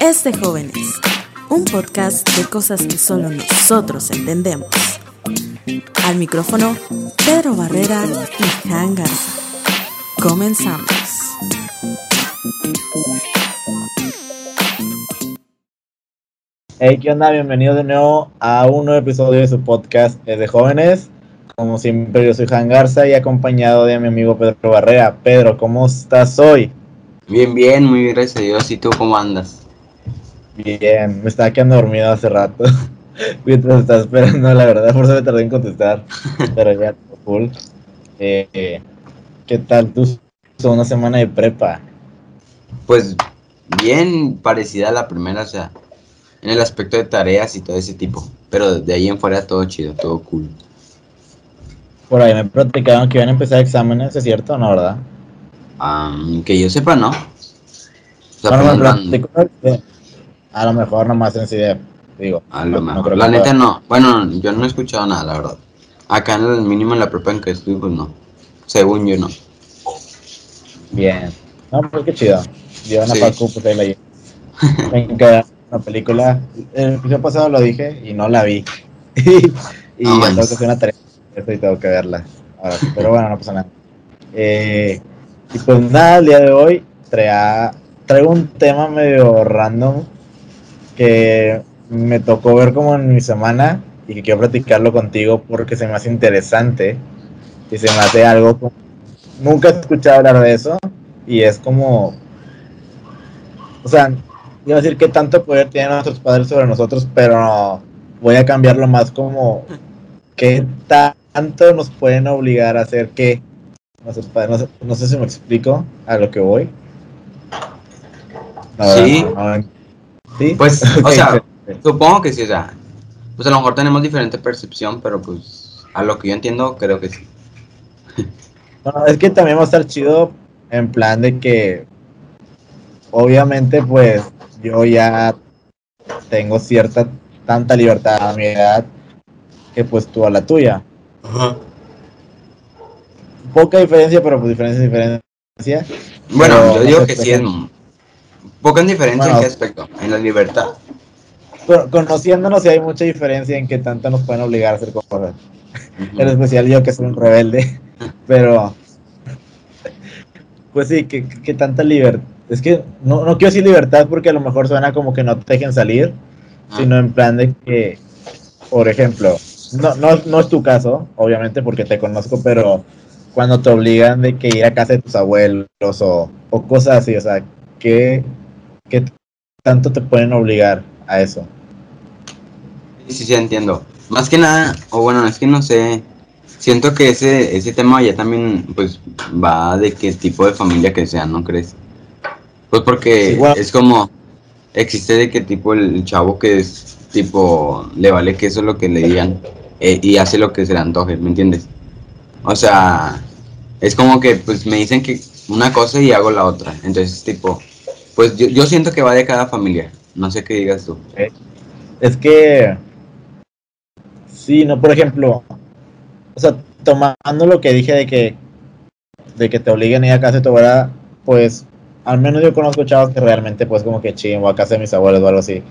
Es de jóvenes, un podcast de cosas que solo nosotros entendemos. Al micrófono, Pedro Barrera y Jan Garza. Comenzamos. Hey, ¿qué onda? Bienvenidos de nuevo a un nuevo episodio de su podcast Es de jóvenes. Como siempre, yo soy Jan Garza y acompañado de mi amigo Pedro Barrera. Pedro, ¿cómo estás hoy? Bien, bien, muy bien, gracias a Dios. ¿Y tú cómo andas? Bien, me estaba quedando dormido hace rato. Mientras estaba esperando, la verdad, por eso me tardé en contestar. Pero ya, full. Eh, ¿Qué tal tú? Una semana de prepa. Pues bien parecida a la primera, o sea, en el aspecto de tareas y todo ese tipo. Pero de ahí en fuera todo chido, todo cool. Por ahí me platicaron que iban a empezar exámenes, ¿es cierto o no, verdad? que yo sepa, no. O sea, bueno, me a lo mejor nomás en CDF, digo. A lo mejor. la neta no. Bueno, yo no he escuchado nada, la verdad. Acá en el mínimo en la prepa en que estoy, pues no. Según yo, no. Bien. No, pues qué chido. Yo una sí. Paco, pues ahí la Me una película. El episodio pasado lo dije y no la vi. y tengo que hacer una tarea y tengo que verla. Ahora, pero bueno, no pasa nada. Eh, y pues nada, el día de hoy traigo un tema medio random que me tocó ver como en mi semana y que quiero platicarlo contigo porque se me hace interesante y se me hace algo como... Nunca he escuchado hablar de eso y es como... O sea, iba a decir que tanto poder tienen nuestros padres sobre nosotros, pero voy a cambiarlo más como qué tanto nos pueden obligar a hacer qué nuestros padres. No sé, no sé si me explico a lo que voy. sí. Pues, o sea, supongo que sí, o sea, pues a lo mejor tenemos diferente percepción, pero pues a lo que yo entiendo, creo que sí. Bueno, es que también va a estar chido en plan de que, obviamente, pues yo ya tengo cierta, tanta libertad a mi edad que pues tú a la tuya. Ajá. Poca diferencia, pero pues diferencia, diferencia. Bueno, yo digo que sí es Poca diferencia en qué aspecto, en la libertad. conociéndonos, sí hay mucha diferencia en que tanto nos pueden obligar a hacer cosas. En especial yo que soy un rebelde. Pero, pues sí, que, tanta libertad. Es que no, no quiero decir libertad porque a lo mejor suena como que no te dejen salir, ah. sino en plan de que, por ejemplo, no, no, no es tu caso, obviamente, porque te conozco, pero cuando te obligan de que ir a casa de tus abuelos o, o cosas así, o sea, que ¿Qué tanto te pueden obligar a eso? Sí, sí, entiendo. Más que nada, o bueno, es que no sé, siento que ese, ese tema ya también pues va de qué tipo de familia que sea, ¿no crees? Pues porque es como, existe de qué tipo el, chavo que es tipo, le vale que eso es lo que le digan eh, y hace lo que se le antoje, ¿me entiendes? O sea, es como que pues me dicen que una cosa y hago la otra, entonces tipo, pues yo, yo siento que va de cada familia. No sé qué digas tú. Es que. Sí, no, por ejemplo. O sea, tomando lo que dije de que. De que te obliguen a ir a casa de tu abuela, pues. Al menos yo conozco chavos que realmente, pues, como que chingo a casa de mis abuelos o algo así.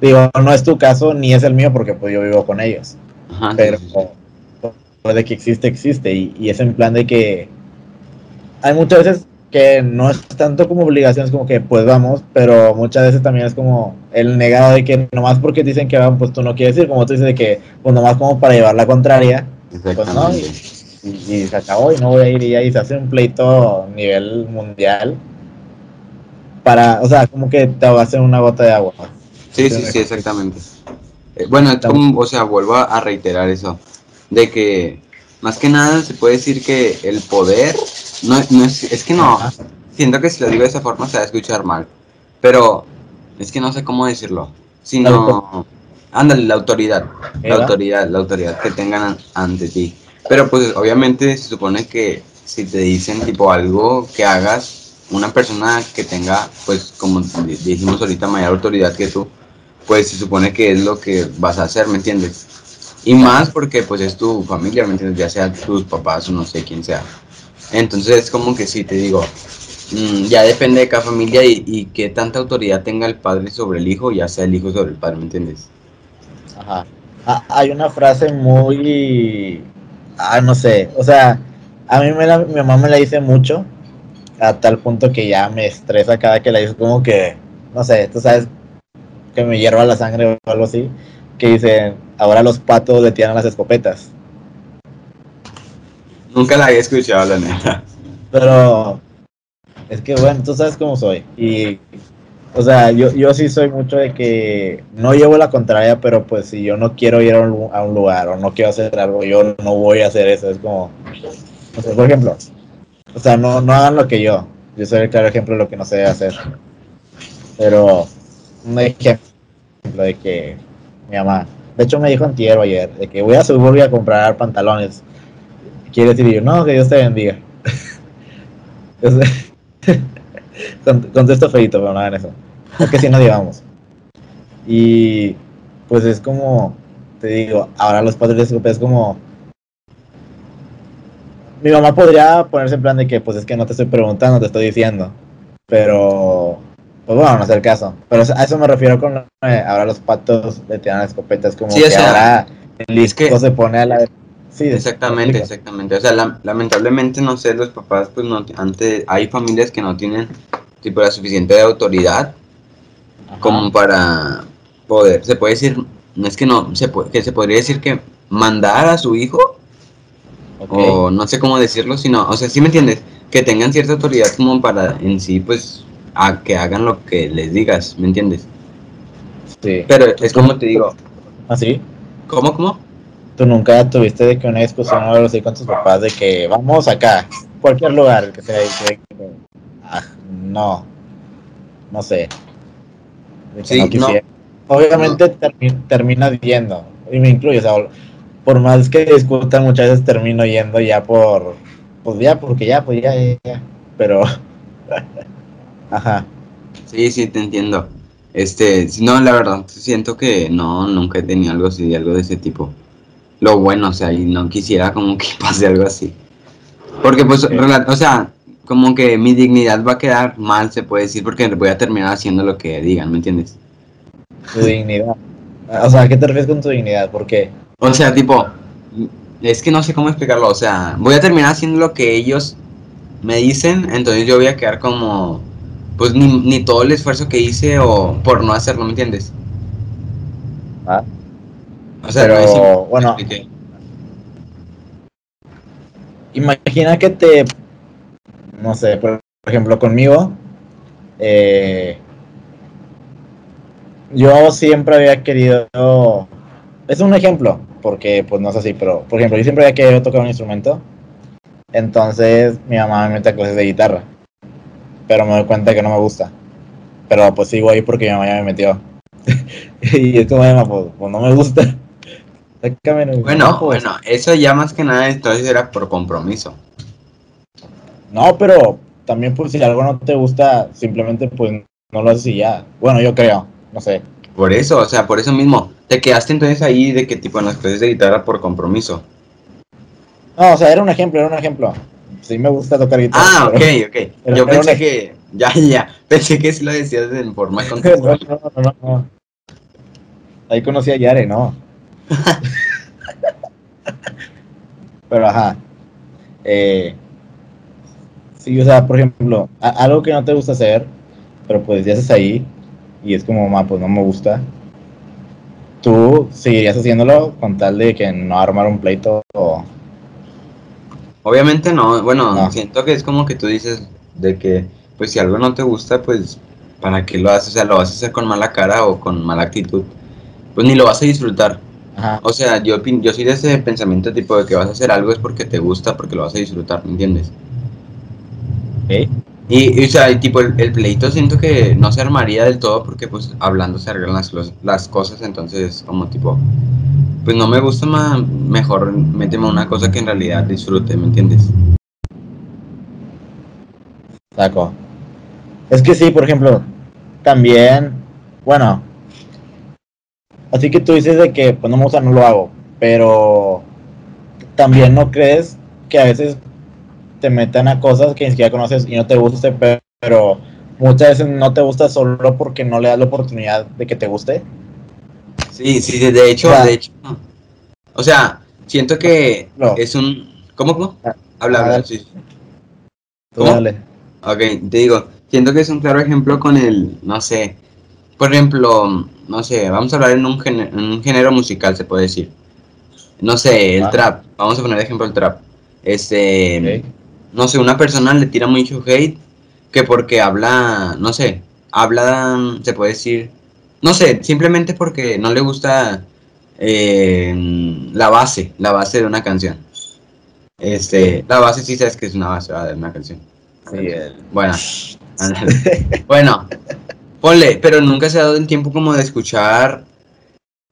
Digo, no es tu caso ni es el mío porque, pues, yo vivo con ellos. Ajá, pero. De que existe, existe. Y, y es en plan de que. Hay muchas veces que no es tanto como obligación, es como que pues vamos, pero muchas veces también es como el negado de que nomás porque dicen que van, pues tú no quieres ir, como tú dices de que pues nomás como para llevar la contraria, pues no, y, se acabó y no voy a ir y ahí se hace un pleito a nivel mundial para, o sea, como que te va a hacer una gota de agua. Sí, sí, sí, exactamente. Eh, bueno, o sea, vuelvo a reiterar eso, de que más que nada se puede decir que el poder no, no es, es que no, siento que si lo digo de esa forma se va a escuchar mal, pero es que no sé cómo decirlo, sino, ándale, la autoridad, la autoridad, la autoridad que tengan ante ti. Pero pues obviamente se supone que si te dicen tipo algo que hagas, una persona que tenga, pues como dijimos ahorita, mayor autoridad que tú, pues se supone que es lo que vas a hacer, ¿me entiendes? Y más porque pues es tu familia, ¿me entiendes? Ya sea tus papás o no sé quién sea. Entonces es como que sí, te digo, mm, ya depende de cada familia y, y qué tanta autoridad tenga el padre sobre el hijo, ya sea el hijo sobre el padre, ¿me entiendes? Ajá. Ah, hay una frase muy... Ah, no sé. O sea, a mí me la- mi mamá me la dice mucho, a tal punto que ya me estresa cada que la dice, como que, no sé, tú sabes que me hierva la sangre o algo así, que dicen, ahora los patos le tiran las escopetas. Nunca la había escuchado, la neta. Pero es que bueno, tú sabes cómo soy. Y, o sea, yo, yo sí soy mucho de que no llevo la contraria, pero pues si yo no quiero ir a un, a un lugar o no quiero hacer algo, yo no voy a hacer eso. Es como, o sea, por ejemplo, o sea, no, no hagan lo que yo. Yo soy el claro ejemplo de lo que no sé hacer. Pero un ejemplo de que mi mamá, de hecho me dijo antier ayer, de que voy a Suburbia a comprar pantalones. Quiere decir yo, no, que Dios te bendiga. Contesto feito, pero no hagan eso. Es que si no digamos. Y pues es como, te digo, ahora los padres es como. Mi mamá podría ponerse en plan de que, pues es que no te estoy preguntando, te estoy diciendo. Pero, pues bueno, no es el caso. Pero a eso me refiero con eh, ahora los patos le tiran escopetas, como Sí, o que sea, ahora el es que- listo se pone a la. Sí, Exactamente, exactamente. O sea, la- lamentablemente, no sé, los papás, pues no, antes, hay familias que no tienen, tipo, la suficiente autoridad Ajá. como para poder, se puede decir, no es que no, se puede, que se podría decir que mandar a su hijo, O no sé cómo decirlo, sino, o sea, ¿sí me entiendes? Que tengan cierta autoridad como para en sí, pues, a que hagan lo que les digas, ¿me entiendes? Sí. Pero es como te digo, ¿Así? ¿cómo, cómo? ¿Tú nunca tuviste de que una discusión o algo así con tus papás de que vamos acá, cualquier lugar que sea, que, ah, no, no sé. De que Sí, no no. Obviamente termi- terminas yendo, y me incluye, o sea, por más que discutan muchas veces termino yendo ya por, pues ya, porque ya, pues ya, ya, ya. pero, ajá, Sí, sí, te entiendo. Este, no, la verdad, siento que no, nunca he tenido algo así, algo de ese tipo. Lo bueno, o sea, y no quisiera como que pase algo así. Porque, pues, Ok. rela- o sea, como que mi dignidad va a quedar mal, se puede decir, porque voy a terminar haciendo lo que digan, ¿me entiendes? tu dignidad. O sea, ¿a qué te refieres con tu dignidad? Porque, O sea, tipo, es que no sé cómo explicarlo, o sea, voy a terminar haciendo lo que ellos me dicen, entonces yo voy a quedar como, pues, ni, ni todo el esfuerzo que hice o por no hacerlo, ¿me entiendes? ah, O sea, pero, no bueno, imagina que te, no sé, por ejemplo, conmigo, eh, yo siempre había querido, es un ejemplo, porque pues no es así, pero por ejemplo, yo siempre había querido tocar un instrumento, entonces mi mamá me mete a clases de guitarra, pero me doy cuenta que no me gusta, pero pues sigo ahí porque mi mamá ya me metió. y es como, "Emma, pues, pues no me gusta. Bueno, pues". bueno, eso ya más que nada entonces era por compromiso. No, pero también pues si algo no te gusta, simplemente pues no lo haces y ya. Bueno, yo creo, no sé. Por eso, o sea, por eso mismo. Te quedaste entonces ahí de que tipo en las clases de guitarra por compromiso. No, o sea, era un ejemplo, era un ejemplo. Sí me gusta tocar guitarra. Ah, ok, ok. Yo era pensé una- que, ya, ya, pensé que sí lo decías en forma contextual. no, no, no, no. Ahí conocí a Yare, ¿no? pero ajá. Eh, sí, o sea, por ejemplo, algo que no te gusta hacer, pero pues ya haces ahí y es como, mamá, pues no me gusta. Tú seguirías haciéndolo con tal de que no armar un pleito o... Obviamente no, bueno, No. siento que es como que tú dices de que, pues si algo no te gusta, pues, ¿para qué lo haces? O sea, lo vas a hacer con mala cara o con mala actitud. Pues ni lo vas a disfrutar. Ajá. O sea, yo, yo soy de ese pensamiento tipo de que vas a hacer algo es porque te gusta, porque lo vas a disfrutar, ¿me entiendes? ok. Y, o sea, y tipo, el, pleito siento que no se armaría del todo porque, pues, hablando se arreglan las, las cosas, entonces, como tipo, pues no me gusta, ma, mejor méteme una cosa que en realidad disfrute, ¿me entiendes? Saco. Es que sí, por ejemplo, también, bueno, así que tú dices de que pues no me gusta, no lo hago, pero también no crees que a veces te metan a cosas que ni siquiera conoces y no te guste, pero muchas veces no te gusta solo porque no le das la oportunidad de que te guste. Sí, sí, de hecho, O sea, de hecho. O sea, siento que No. es un. ¿Cómo, cómo? Ah, Habla, habla, sí. dale. Ok, te digo, siento que es un claro ejemplo con el, no sé, por ejemplo, no sé, vamos a hablar en un, género, en un género musical, se puede decir. No sé, el Ah. trap, vamos a poner de ejemplo el trap. Este. No sé, una persona le tira mucho hate que porque habla, no sé, habla, se puede decir, no sé, simplemente porque no le gusta eh, la base, la base de una canción. Este, la base sí sabes que es una base de una canción. Sí, Bueno, bueno, ponle, pero nunca se ha dado el tiempo como de escuchar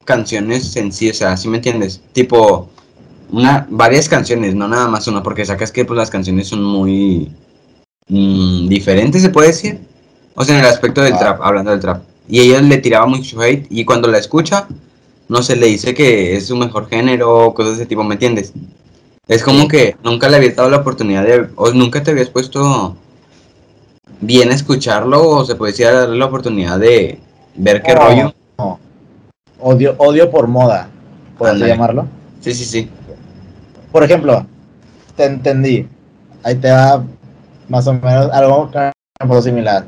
canciones en sí, o sea, ¿sí me entiendes? Tipo, una, varias canciones, no nada más una, porque sacas que pues las canciones son muy mm, diferentes, se puede decir. O sea, en el aspecto del Ah. trap, hablando del trap. Y ella le tiraba mucho hate y cuando la escucha, no se le dice que es su mejor género, cosas de ese tipo, ¿me entiendes? Es como que nunca le habías dado la oportunidad de, o nunca te habías puesto bien a escucharlo, o se puede decir darle la oportunidad de ver qué No, rollo. no. Odio, odio por moda, Ándale. llamarlo. Sí, sí, sí. Por ejemplo, te entendí. Ahí te va más o menos algo similar.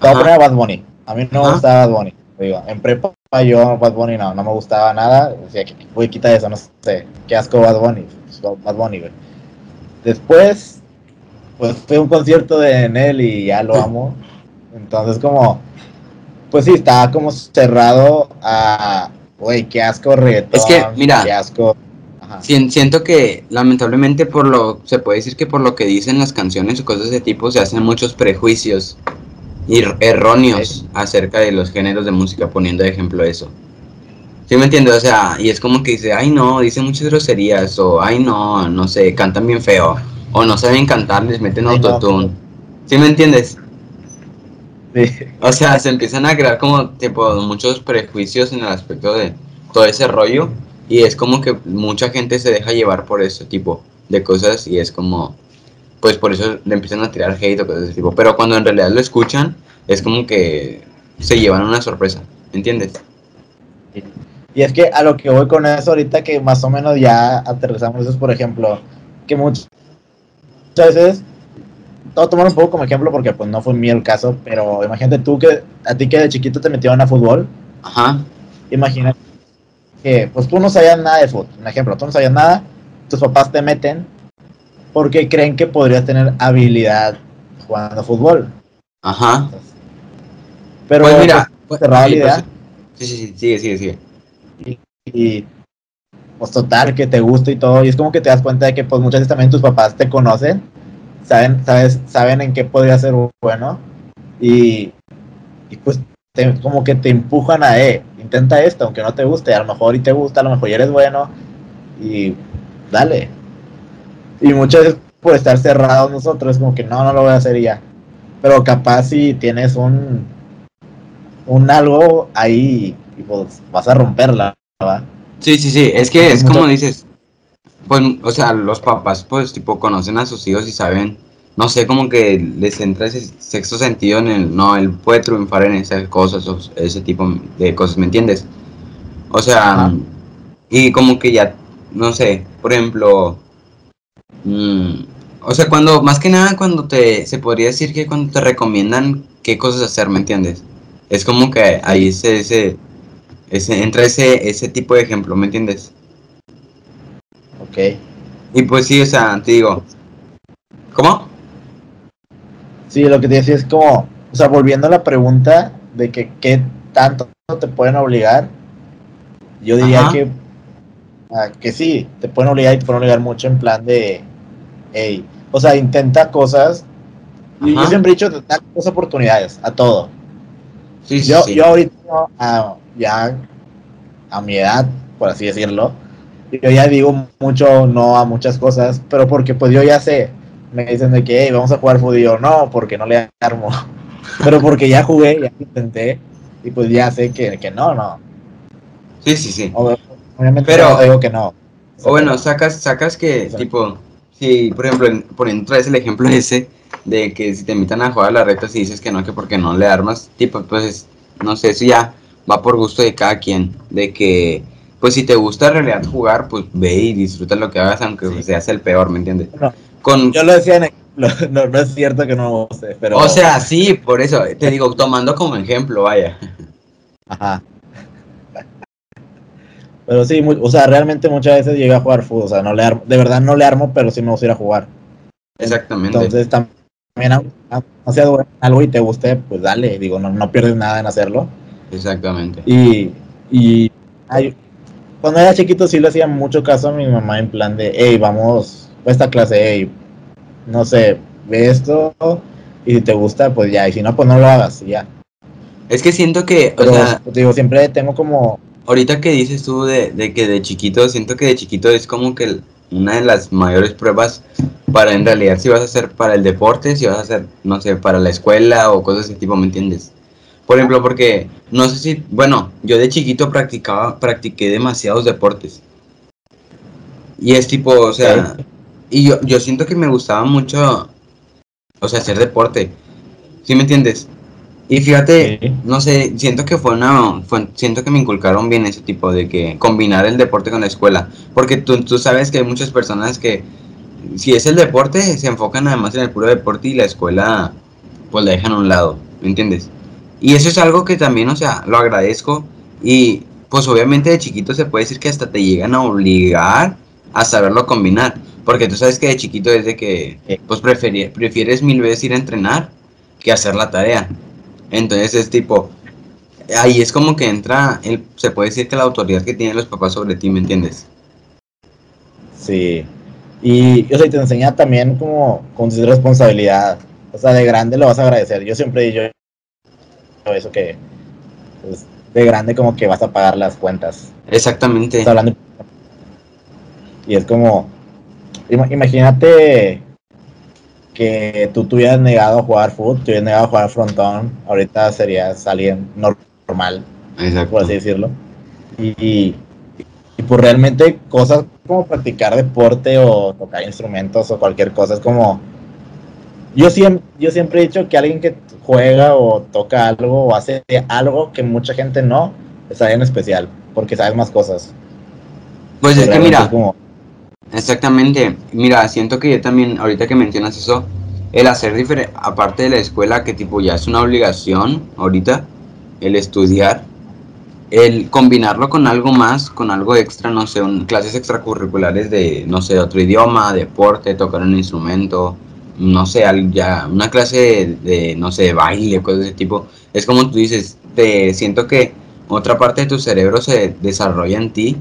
Te voy a poner a Bad Bunny. A mí no me gustaba Bad Bunny. Digo, en prepa yo Bad Bunny no, no me gustaba nada. Decía que, güey, quita eso, no sé. Qué asco Bad Bunny. Bad Bunny, güey. Después, pues fue un concierto de Nel y ya lo amo. Entonces, como, pues sí, estaba como cerrado a, güey, qué asco reggaetón. Es que, mira. Qué asco. Ajá. Siento que lamentablemente por lo, se puede decir que por lo que dicen las canciones o cosas de ese tipo se hacen muchos prejuicios ir- erróneos acerca de los géneros de música, poniendo de ejemplo eso. ¿Sí me entiendes? O sea, y es como que dice, ay no, dicen muchas groserías, o ay no, no sé, cantan bien feo, o no saben cantar, les meten Ay, no. autotune. ¿Sí me entiendes? Sí. O sea, se empiezan a crear como tipo muchos prejuicios en el aspecto de todo ese rollo y es como que mucha gente se deja llevar por ese tipo de cosas y es como pues por eso le empiezan a tirar hate o cosas de ese tipo, pero cuando en realidad lo escuchan es como que se llevan una sorpresa, ¿entiendes? Y es que a lo que voy con eso ahorita que más o menos ya aterrizamos eso es, por ejemplo, que muchas veces, a tomar un poco como ejemplo porque pues no fue mío el caso, pero imagínate tú que a ti que de chiquito te metieron a fútbol, Ajá, imagina que pues tú no sabías nada de fútbol, un ejemplo, tú no sabías nada, tus papás te meten porque creen que podrías tener habilidad jugando fútbol. ajá. Pero pues mira, pues, cerrada la ahí, idea. pues, sí, sí, sí, sigue, sigue, sigue. y pues total que te gusta y todo y es como que te das cuenta de que pues muchas veces también tus papás te conocen saben sabes saben en qué podría ser bueno y, y pues te- como que te empujan a eh intenta esto aunque no te guste a lo mejor y te gusta a lo mejor ya eres bueno y dale y muchas veces por estar cerrados nosotros como que no no lo voy a hacer y ya pero capaz si tienes un un algo ahí y pues vas a romperla ¿va? Sí, sí, sí, es que es como dices, pues, o sea, los papás, pues, tipo, conocen a sus hijos y saben, no sé, como que les entra ese sexto sentido en el, no, él puede triunfar en esas cosas, o ese tipo de cosas, ¿me entiendes? O sea, Ajá. y como que ya, no sé, por ejemplo, mm, o sea, cuando, más que nada, cuando te, se podría decir que cuando te recomiendan qué cosas hacer, ¿me entiendes? Es como que ahí ese, ese, ese, entra ese, ese tipo de ejemplo, ¿me entiendes? ok Y pues sí, o sea, te digo. ¿Cómo? Sí, lo que te decía es como, o sea, volviendo a la pregunta de que qué tanto te pueden obligar, yo diría Ajá. que, ah, que sí, te pueden obligar y te pueden obligar mucho en plan de, hey, o sea, intenta cosas. Y yo siempre he dicho, da dos oportunidades a todo. Sí, sí, Yo, sí. yo ahorita, ah, ya a mi edad, por así decirlo, yo ya digo mucho no a muchas cosas, pero porque pues yo ya sé, me dicen de que "Hey, vamos a jugar fútbol, no, porque no le armo, pero porque ya jugué, ya intenté, y pues ya sé que, que no, no, Sí, sí, sí. Obviamente Pero- no digo que no. O bueno, sacas, sacas que, Exacto. tipo, si, por ejemplo, en- poniendo otra vez el ejemplo ese, de que si te invitan a jugar a la reta y dices que no, que porque no le armas, tipo, pues, no sé, eso ya va por gusto de cada quien, de que, pues, si te gusta en realidad jugar, pues, ve y disfruta lo que hagas, aunque Sí. seas el peor, ¿me entiendes? No, Con, Yo lo decía en ejemplo, no, no es cierto que no me guste, pero... o sea, sí, por eso, te digo, tomando como ejemplo, vaya. Ajá. Pero sí, o sea, realmente muchas veces llegué a jugar fútbol, o sea, no le armo, de verdad no le armo, pero sí me gusta ir a jugar. Exactamente. Entonces también, no sea algo y te guste, pues dale, digo, no, no pierdes nada en hacerlo. Exactamente. Y, y ay, cuando era chiquito sí le hacía mucho caso a mi mamá en plan de, hey, vamos esta clase, hey, no sé, ve esto y si te gusta, pues ya, y si no, pues no lo hagas, y ya. Es que siento que, o Pero sea, digo, siempre tengo como Ahorita que dices tú de, de que de chiquito, siento que de chiquito es como que una de las mayores pruebas para en realidad si vas a hacer para el deporte, si vas a hacer, no sé, para la escuela o cosas de ese tipo, ¿me entiendes? Por ejemplo, porque no sé si, bueno, yo de chiquito practicaba, practiqué demasiados deportes. Y es tipo, o sea. Y yo, yo siento que me gustaba mucho, o sea, hacer deporte. ¿Sí me entiendes? Y fíjate, Sí. no sé, siento que fue una, fue- siento que me inculcaron bien ese tipo de que combinar el deporte con la escuela, porque tú, tú sabes que hay muchas personas que si es el deporte se enfocan además en el puro deporte y la escuela pues la dejan a un lado, ¿me entiendes? Y eso es algo que también, o sea, lo agradezco y pues obviamente de chiquito se puede decir que hasta te llegan a obligar a saberlo combinar, porque tú sabes que de chiquito es de que pues preferi- prefieres mil veces ir a entrenar que hacer la tarea. Entonces es tipo, ahí es como que entra, el, se puede decir que la autoridad que tienen los papás sobre ti, ¿me entiendes? Sí. Y, o sea, y te enseña también como con su responsabilidad. O sea, de grande lo vas a agradecer. Yo siempre dicho eso que pues, de grande como que vas a pagar las cuentas. Exactamente. Hablando y es como imagínate que tú te hubieras negado a jugar fútbol, te hubieras negado a jugar frontón, ahorita serías alguien normal, Exacto. por así decirlo. Y, y, pues realmente cosas como practicar deporte o tocar instrumentos o cualquier cosa es como... Yo siempre, yo siempre he dicho que alguien que juega o toca algo o hace algo que mucha gente no, es alguien especial, porque sabes más cosas. Pues es que mira, es como- exactamente, mira, siento que yo también, ahorita que mencionas eso, el hacer diferente, aparte de la escuela, que tipo ya es una obligación ahorita, el estudiar, el combinarlo con algo más, con algo extra, no sé, un- clases extracurriculares de, no sé, otro idioma, deporte, tocar un instrumento, no sé, ya una clase de, de, no sé, de baile, cosas de ese tipo. Es como tú dices, te siento que otra parte de tu cerebro se desarrolla en ti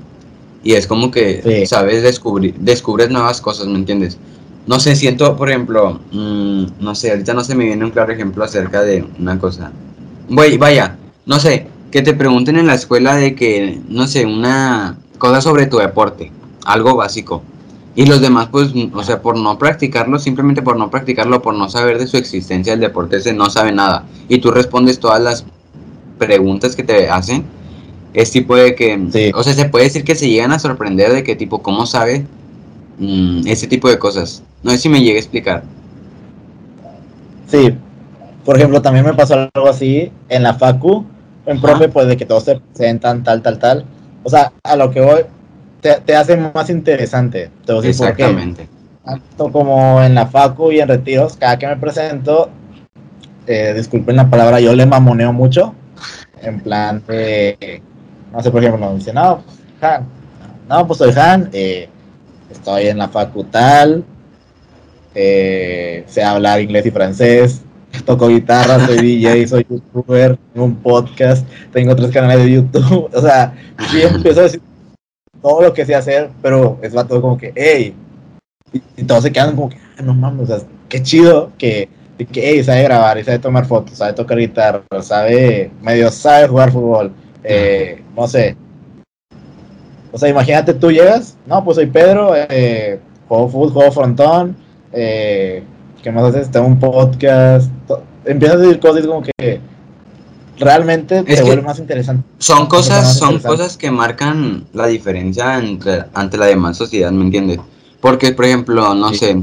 y es como que Sí. sabes descubrir, descubres nuevas cosas, ¿me entiendes? No sé, siento, por ejemplo, mm, no sé, ahorita no se me viene un claro ejemplo acerca de una cosa. Voy, vaya, no sé, que te pregunten en la escuela de que, no sé, una cosa sobre tu deporte, algo básico. Y los demás, pues, o sea, por no practicarlo, simplemente por no practicarlo, por no saber de su existencia, el deporte ese no sabe nada. Y tú respondes todas las preguntas que te hacen. Es tipo de que, Sí. o sea, se puede decir que se llegan a sorprender de que, tipo, ¿cómo sabe mm, ese tipo de cosas? No sé si me llegue a explicar. Sí, por ejemplo, también me pasó algo así en la facu, en Ajá. profe, pues de que todos se presentan tal, tal, tal. O sea, a lo que voy, te, te hace más interesante. Te voy a decir por qué. Exactamente. Tanto como en la facu y en retiros, cada que me presento, eh, disculpen la palabra, yo le mamoneo mucho. En plan de, no sé, por ejemplo, dice, no, pues, Han, no, pues soy Han, eh, estoy en la facu tal, eh, sé hablar inglés y francés, toco guitarra, soy DJ, soy youtuber, tengo un podcast, tengo tres canales de YouTube, o sea, sí empiezo a decir todo lo que sé hacer, pero es va todo como que, hey, y, todos se quedan como que, "Ah, no mames, o sea, qué chido que, que hey, sabe grabar, sabe tomar fotos, sabe tocar guitarra, sabe, medio sabe jugar fútbol, eh, no sé. O sea, imagínate, tú llegas, no, pues soy Pedro, eh, juego fútbol, juego frontón, eh, ¿qué más haces? Tengo un podcast, empiezas a decir cosas como que, realmente Es vuelve más interesante. Son cosas, son cosas que marcan la diferencia entre, ante la demás sociedad, ¿me entiendes? Porque, por ejemplo, no Sí. sé,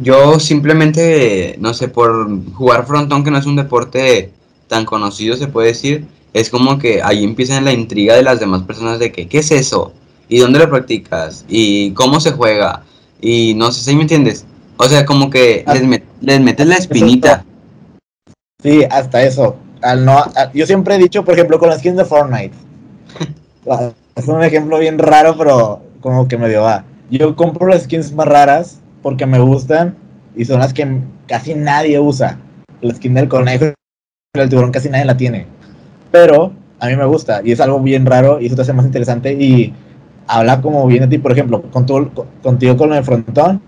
yo simplemente, no sé, por jugar frontón, que no es un deporte tan conocido, se puede decir, es como que ahí empieza la intriga de las demás personas de que, ¿qué es eso? ¿Y dónde lo practicas? ¿Y cómo se juega? Y no sé, ¿sí me entiendes? O sea, como que Ah. les, met- les metes la espinita. Sí, hasta eso. Al no, yo siempre he dicho, por ejemplo, con las skins de Fortnite. Ah, es un ejemplo bien raro, pero como que medio va. Yo compro las skins más raras porque me gustan y son las que casi nadie usa. La skin del conejo y del tiburón casi nadie la tiene. Pero a mí me gusta y es algo bien raro y eso te hace más interesante y habla como bien de ti, por ejemplo, con tu- con- contigo con el frontón.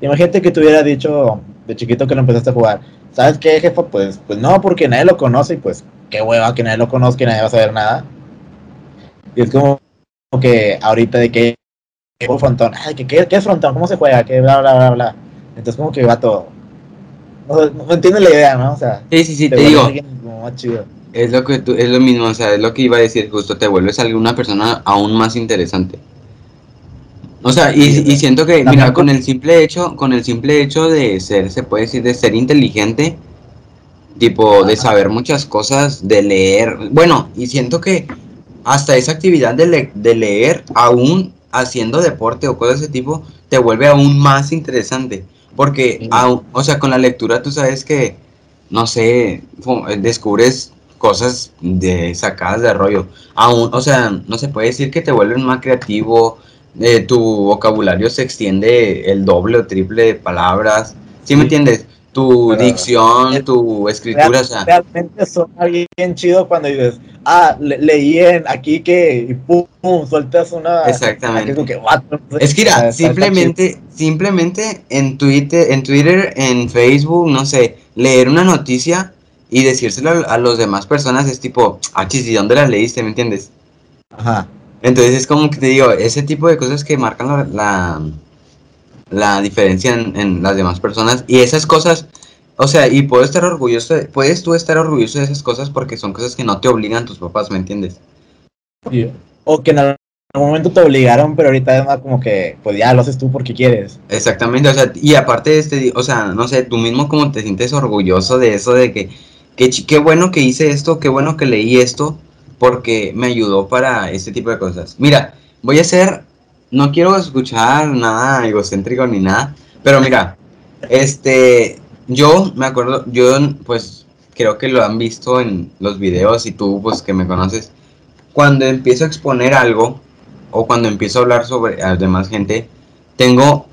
Imagínate que te hubiera dicho de chiquito que lo empezaste a jugar. ¿Sabes qué, jefa? Pues, pues no, porque nadie lo conoce y pues qué hueva que nadie lo conozca y nadie va a saber nada. Y es como que ahorita de que ¿qué es frontón? Ay, ¿qué, qué, qué es frontón? ¿Cómo se juega? ¿Qué bla, bla, bla, bla? Entonces como que va todo. No, no entiendes la idea, ¿no? O sea, Sí, sí, sí, te digo. más chido. Es lo que tú, es lo mismo, o sea, es lo que iba a decir, justo te vuelves alguna persona aún más interesante. O sea, y, y siento que, También mira, con el simple hecho, con el simple hecho de ser, se puede decir, de ser inteligente, tipo, de saber muchas cosas, de leer, bueno, y siento que hasta esa actividad de, le- de leer, aún haciendo deporte o cosas de ese tipo, te vuelve aún más interesante. Porque, aún- o sea, con la lectura tú sabes que, no sé, descubres cosas de sacadas de rollo. Aún, o sea, no se puede decir que te vuelves más creativo, eh, tu vocabulario se extiende el doble o triple de palabras. ¿Sí, me Sí. entiendes? Tu Pero- dicción, tu escritura, o sea, Realmente suena bien chido cuando dices, ah, le- leí en aquí que, y pum, pum, sueltas una... Exactamente. aquí que, what? Es que mira, está simplemente, simplemente en Twitter, en Twitter, en Facebook, no sé, leer una noticia y decírselo a, a los demás personas es tipo, ah, chis, ¿y dónde la leíste? ¿Me entiendes? Ajá. Entonces es como que te digo, ese tipo de cosas que marcan la, la, la diferencia en, en las demás personas y esas cosas, o sea, y puedo estar orgulloso, de- puedes tú estar orgulloso de esas cosas porque son cosas que no te obligan tus papás, ¿me entiendes? O que en algún momento te obligaron, pero ahorita es más como que, pues ya lo haces tú porque quieres. Exactamente, o sea, y aparte de este, o sea, no sé, tú mismo como te sientes orgulloso de eso, de que, chi- qué bueno que hice esto, qué bueno que leí esto, porque me ayudó para este tipo de cosas. Mira, voy a hacer, no quiero escuchar nada egocéntrico ni nada, pero mira, este, yo me acuerdo, yo pues creo que lo han visto en los videos y tú pues que me conoces, cuando empiezo a exponer algo o cuando empiezo a hablar sobre a demás gente, tengo,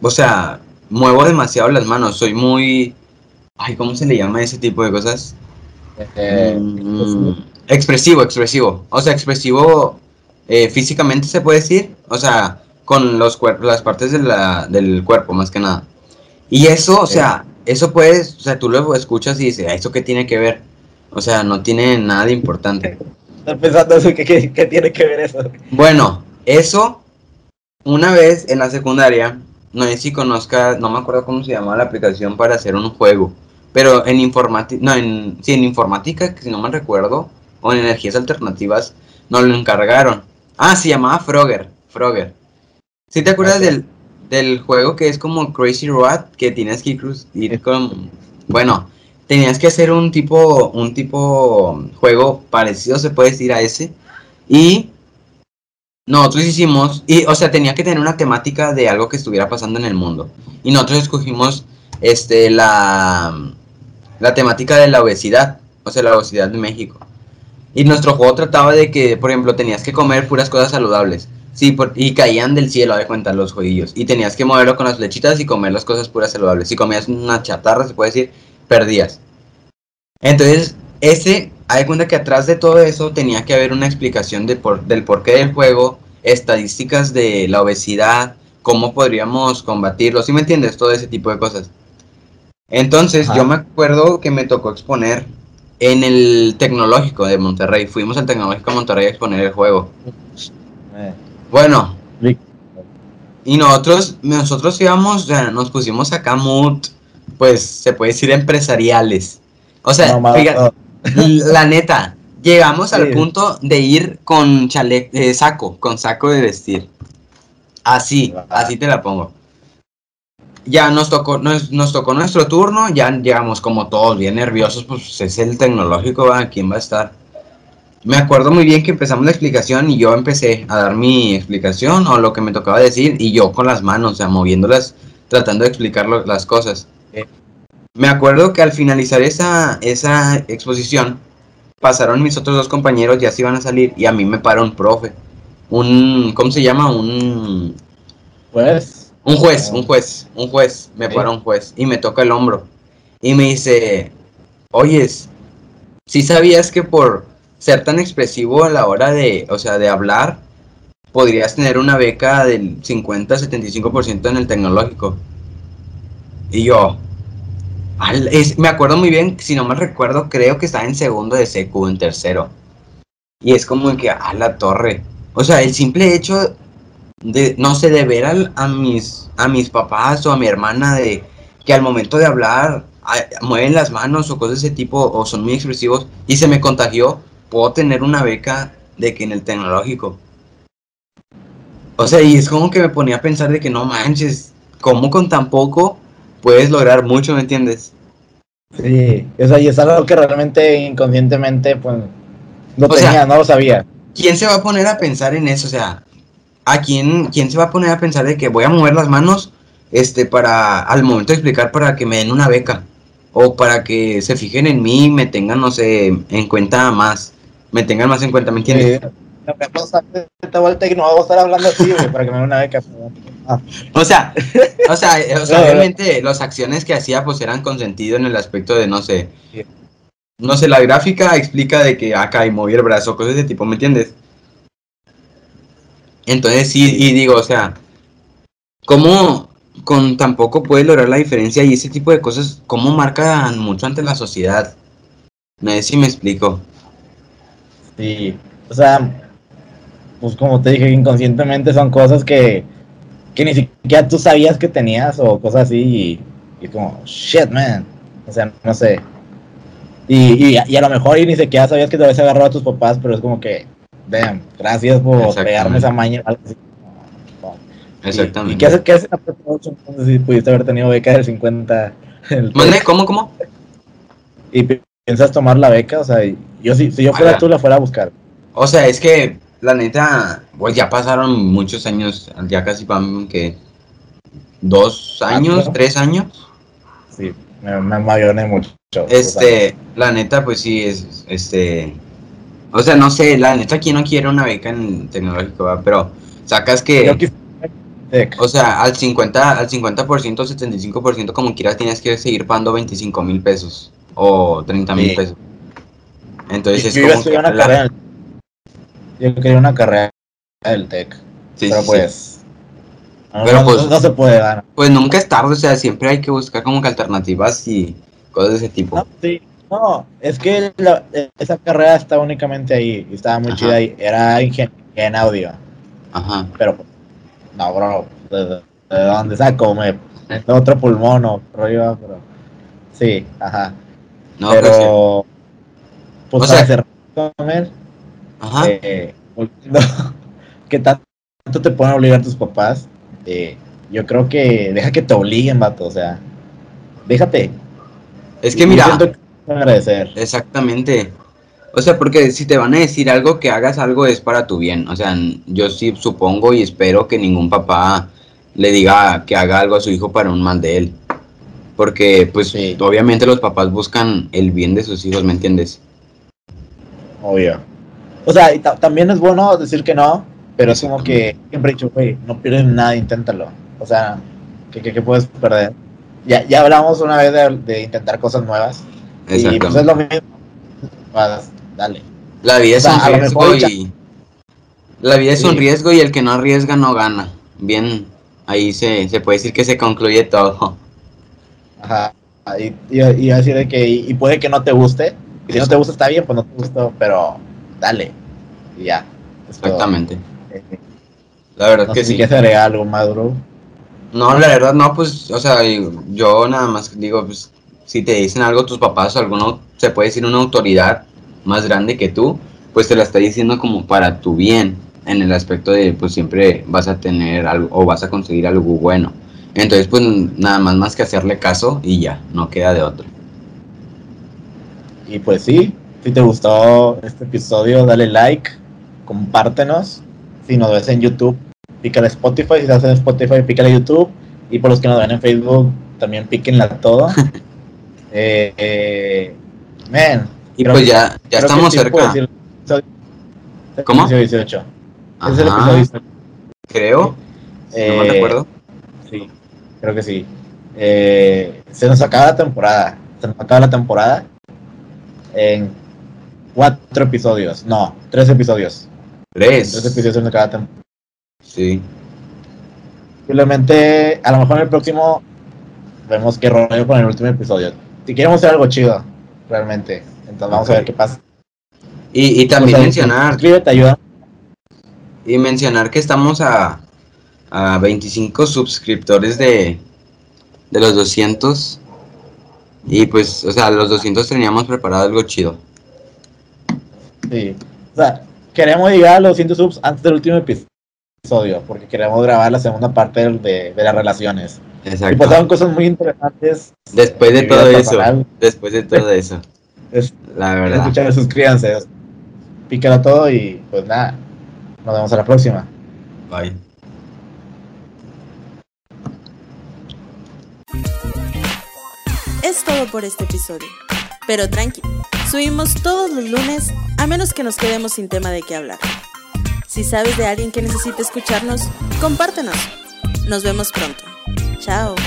o sea, muevo demasiado las manos, soy muy, ay, ¿cómo se le llama ese tipo de cosas? Eh, Mm, expresivo, expresivo. O sea, expresivo eh, físicamente se puede decir. O sea, con los las partes de la- del cuerpo, más que nada. Y eso, o sea, eso puedes, o sea, tú lo escuchas y dices, "Ah, ¿eso qué tiene que ver? O sea, no tiene nada de importante. Estoy pensando eso, ¿qué, qué, qué tiene que ver eso? Bueno, eso, una vez en la secundaria, no sé si conozcas, no me acuerdo cómo se llamaba la aplicación para hacer un juego, pero en informática, no, en, sí, en informática, que si no me recuerdo, o en energías alternativas, nos lo encargaron. Ah, se llamaba Frogger, Frogger. ¿Sí te acuerdas del, del juego que es como Crazy Road, que tienes que ir con, bueno, tenías que hacer un tipo, un tipo juego parecido, se puede decir, a ese, y nosotros hicimos, y, o sea, tenía que tener una temática de algo que estuviera pasando en el mundo. Y nosotros escogimos este, la, la temática de la obesidad, o sea, la obesidad de México. Y nuestro juego trataba de que, por ejemplo, tenías que comer puras cosas saludables. Sí, por- y caían del cielo, de cuenta, los jueguillos. Y tenías que moverlo con las flechitas y comer las cosas puras saludables. Si comías una chatarra, se puede decir, perdías. Entonces, ese, hay cuenta que atrás de todo eso tenía que haber una explicación de por- del porqué del juego, estadísticas de la obesidad, cómo podríamos combatirlo, ¿sí me entiendes? Todo ese tipo de cosas. Entonces, Ajá. yo me acuerdo que me tocó exponer en el tecnológico de Monterrey. Fuimos al tecnológico de Monterrey a exponer el juego. Eh, Bueno, y nosotros, nosotros íbamos, o sea, nos pusimos acá mood, pues se puede decir empresariales. O sea, no, fíjate, La neta, llegamos al punto de ir con chale eh, saco, con saco de vestir. Así, así te la pongo. Ya nos tocó, nos, nos tocó nuestro turno, ya llegamos como todos bien nerviosos, pues es el tecnológico, ¿va? ¿quién va a estar? Me acuerdo muy bien que empezamos la explicación y yo empecé a dar mi explicación o lo que me tocaba decir y yo con las manos, o sea, moviéndolas, tratando de explicar lo- las cosas. Me acuerdo que al finalizar esa, esa exposición, pasaron mis otros dos compañeros, ya se iban a salir y a mí me paró un profe. Un, ¿cómo se llama? Un, Pues. Un juez, un juez, un juez, me Sí. para un juez y me toca el hombro y me dice, oyes, si sabías que por ser tan expresivo a la hora de, o sea, de hablar, podrías tener una beca del 50-75% en el tecnológico? Y yo, al- es- me acuerdo muy bien, si no mal recuerdo, creo que estaba en segundo de secu, en tercero. Y es como que, a la torre. O sea, el simple hecho de, no sé, de ver al- a, mis, a mis papás o a mi hermana de que al momento de hablar a- mueven las manos o cosas de ese tipo o son muy expresivos y se me contagió, puedo tener una beca de que en el tecnológico. O sea, y es como que me ponía a pensar de que no manches, ¿cómo con tan poco puedes lograr mucho, me entiendes? Sí. O sea, y es algo que realmente inconscientemente, pues. Lo O sea- tenía, no lo sabía. ¿Quién se va a poner a pensar en eso? O sea, ¿a quién, quién se va a poner a pensar de que voy a mover las manos este, para, al momento de explicar, para que me den una beca? O para que se fijen en mí y me tengan, no sé, en cuenta más. Me tengan más en cuenta, ¿me entiendes? Sí. Lo que pasa es que te voy a estar hablando así, güey, para que me den una beca. Ah, O sea, o sea, eh, o sea, No, no. obviamente las acciones que hacía pues eran con sentido en el aspecto de, no sé, Sí. no sé, la gráfica explica de que acá y moví el brazo, cosas de tipo, ¿me entiendes? Entonces sí, y digo, o sea, ¿cómo con tan poco puedes lograr la diferencia y ese tipo de cosas, cómo marcan mucho ante la sociedad? No sé si me explico. Sí, o sea, pues como te dije, inconscientemente son cosas que, que ni siquiera tú sabías que tenías o cosas así y, y como, shit, man, o sea, no sé. Y, y, y a lo mejor y ni siquiera sabías que te habías agarrado a tus papás, pero es como que, damn, gracias por pegarme esa maña. Y- Exactamente. ¿Y, qué haces qué haces en la prepa ocho, entonces si pudiste haber tenido beca del 50? el-. ¿Cómo, cómo? y pi- piensas tomar la beca, o sea, yo si, si yo fuera tú la fuera a buscar. O sea, es que la neta, pues ya pasaron muchos años, ya casi van que dos años, Cuatro. tres años. Sí, me, me mucho. Este, la neta, pues sí, es, este, o sea, no sé, la neta, ¿quién no quiere una beca en tecnológico? va? Pero sacas Yo que, o sea, al 50, al 50%, 75% como quieras tienes que seguir pagando 25 mil pesos o 30 mil Sí. pesos. Entonces yo es iba a como estudiar una carrera. Yo quería una carrera del TEC, sí, pero sí, pues. no- Pero no, pues- no se puede dar. Pues nunca es tarde, o sea, siempre hay que buscar como que alternativas y cosas de ese tipo. No, sí, no, es que la- esa carrera estaba únicamente ahí y estaba muy Ajá. chida ahí. Era ingeniería en audio, Ajá. pero pues, no, bro, ¿de, de- de dónde saco? Me, de otro pulmón o rollo, pero. Sí, ajá. No, pues pero. Pues O para sea- cerrar con él, Ajá. eh, volviendo, que tanto te pueden obligar tus papás, eh, yo creo que deja que te obliguen, vato, o sea, déjate. es que mira, siento agradecer. exactamente. O sea, porque si te van a decir algo, que hagas algo es para tu bien. O sea, yo sí supongo y espero que ningún papá le diga que haga algo a su hijo para un mal de él. Porque, pues, Sí. obviamente los papás buscan el bien de sus hijos, ¿me entiendes? Obvio. O sea, y también es bueno decir que no, pero es como que siempre he dicho, güey, no pierdes nada, inténtalo. O sea, ¿qué, qué, qué puedes perder? Ya, ya hablamos una vez de, de intentar cosas nuevas. Y pues es lo mismo. Dale. La vida O es un riesgo y... La vida es un Sí. riesgo y el que no arriesga no gana. Bien, ahí se, se puede decir que se concluye todo. Ajá. Y, y, y así de que, y, y puede que no te guste. Y si no te gusta, está bien, pues no te gustó, pero dale. Y ya. Todo. Exactamente. Eh, La verdad No que sé si sí. quieres agregar algo más, bro. No, la verdad no, pues, o sea, yo nada más digo, pues, si te dicen algo tus papás o alguno se puede decir una autoridad más grande que tú, pues te la está diciendo como para tu bien, en el aspecto de pues siempre vas a tener algo o vas a conseguir algo bueno. Entonces pues nada más más que hacerle caso y ya, no queda de otro. Y pues sí, si te gustó este episodio, dale like, compártenos. Si nos ves en YouTube, pícale Spotify. Si estás en Spotify, pícale YouTube. Y por los que nos ven en Facebook, también píquenla todo. eh, eh, man, Y pues ya, ya estamos cerca. ¿Cómo? Episodio 18. Ajá, Es el episodio 18. creo. si no Eh, recuerdo. Sí, creo que sí. Eh, se nos acaba la temporada. Se nos acaba la temporada en cuatro episodios. No, tres episodios. Tres Tres. episodios acaba la temporada. Sí. Posiblemente, a lo mejor en el próximo vemos qué rollo con el último episodio. Si queremos hacer algo chido, realmente. Entonces vamos a ver qué pasa. Y, y también O sea, mencionar, Suscríbete, ayuda. y mencionar que estamos a, a 25 suscriptores de, de los 200. Y pues, o sea, los 200 teníamos preparado algo chido. Sí. O sea, queremos llegar a los 100 subs antes del último episodio, porque queremos grabar la segunda parte del- de, de las relaciones. Y Exacto. pasaron cosas muy interesantes. Después de todo eso, personal. después de todo eso, Es- la verdad. Escuchar, suscríbanse. Pícalo todo y pues nada. Nos vemos a la próxima. Bye. Es todo por este episodio. Pero tranqui, subimos todos los lunes a menos que nos quedemos sin tema de qué hablar. Si sabes de alguien que necesite escucharnos, compártenos. Nos vemos pronto. Chao.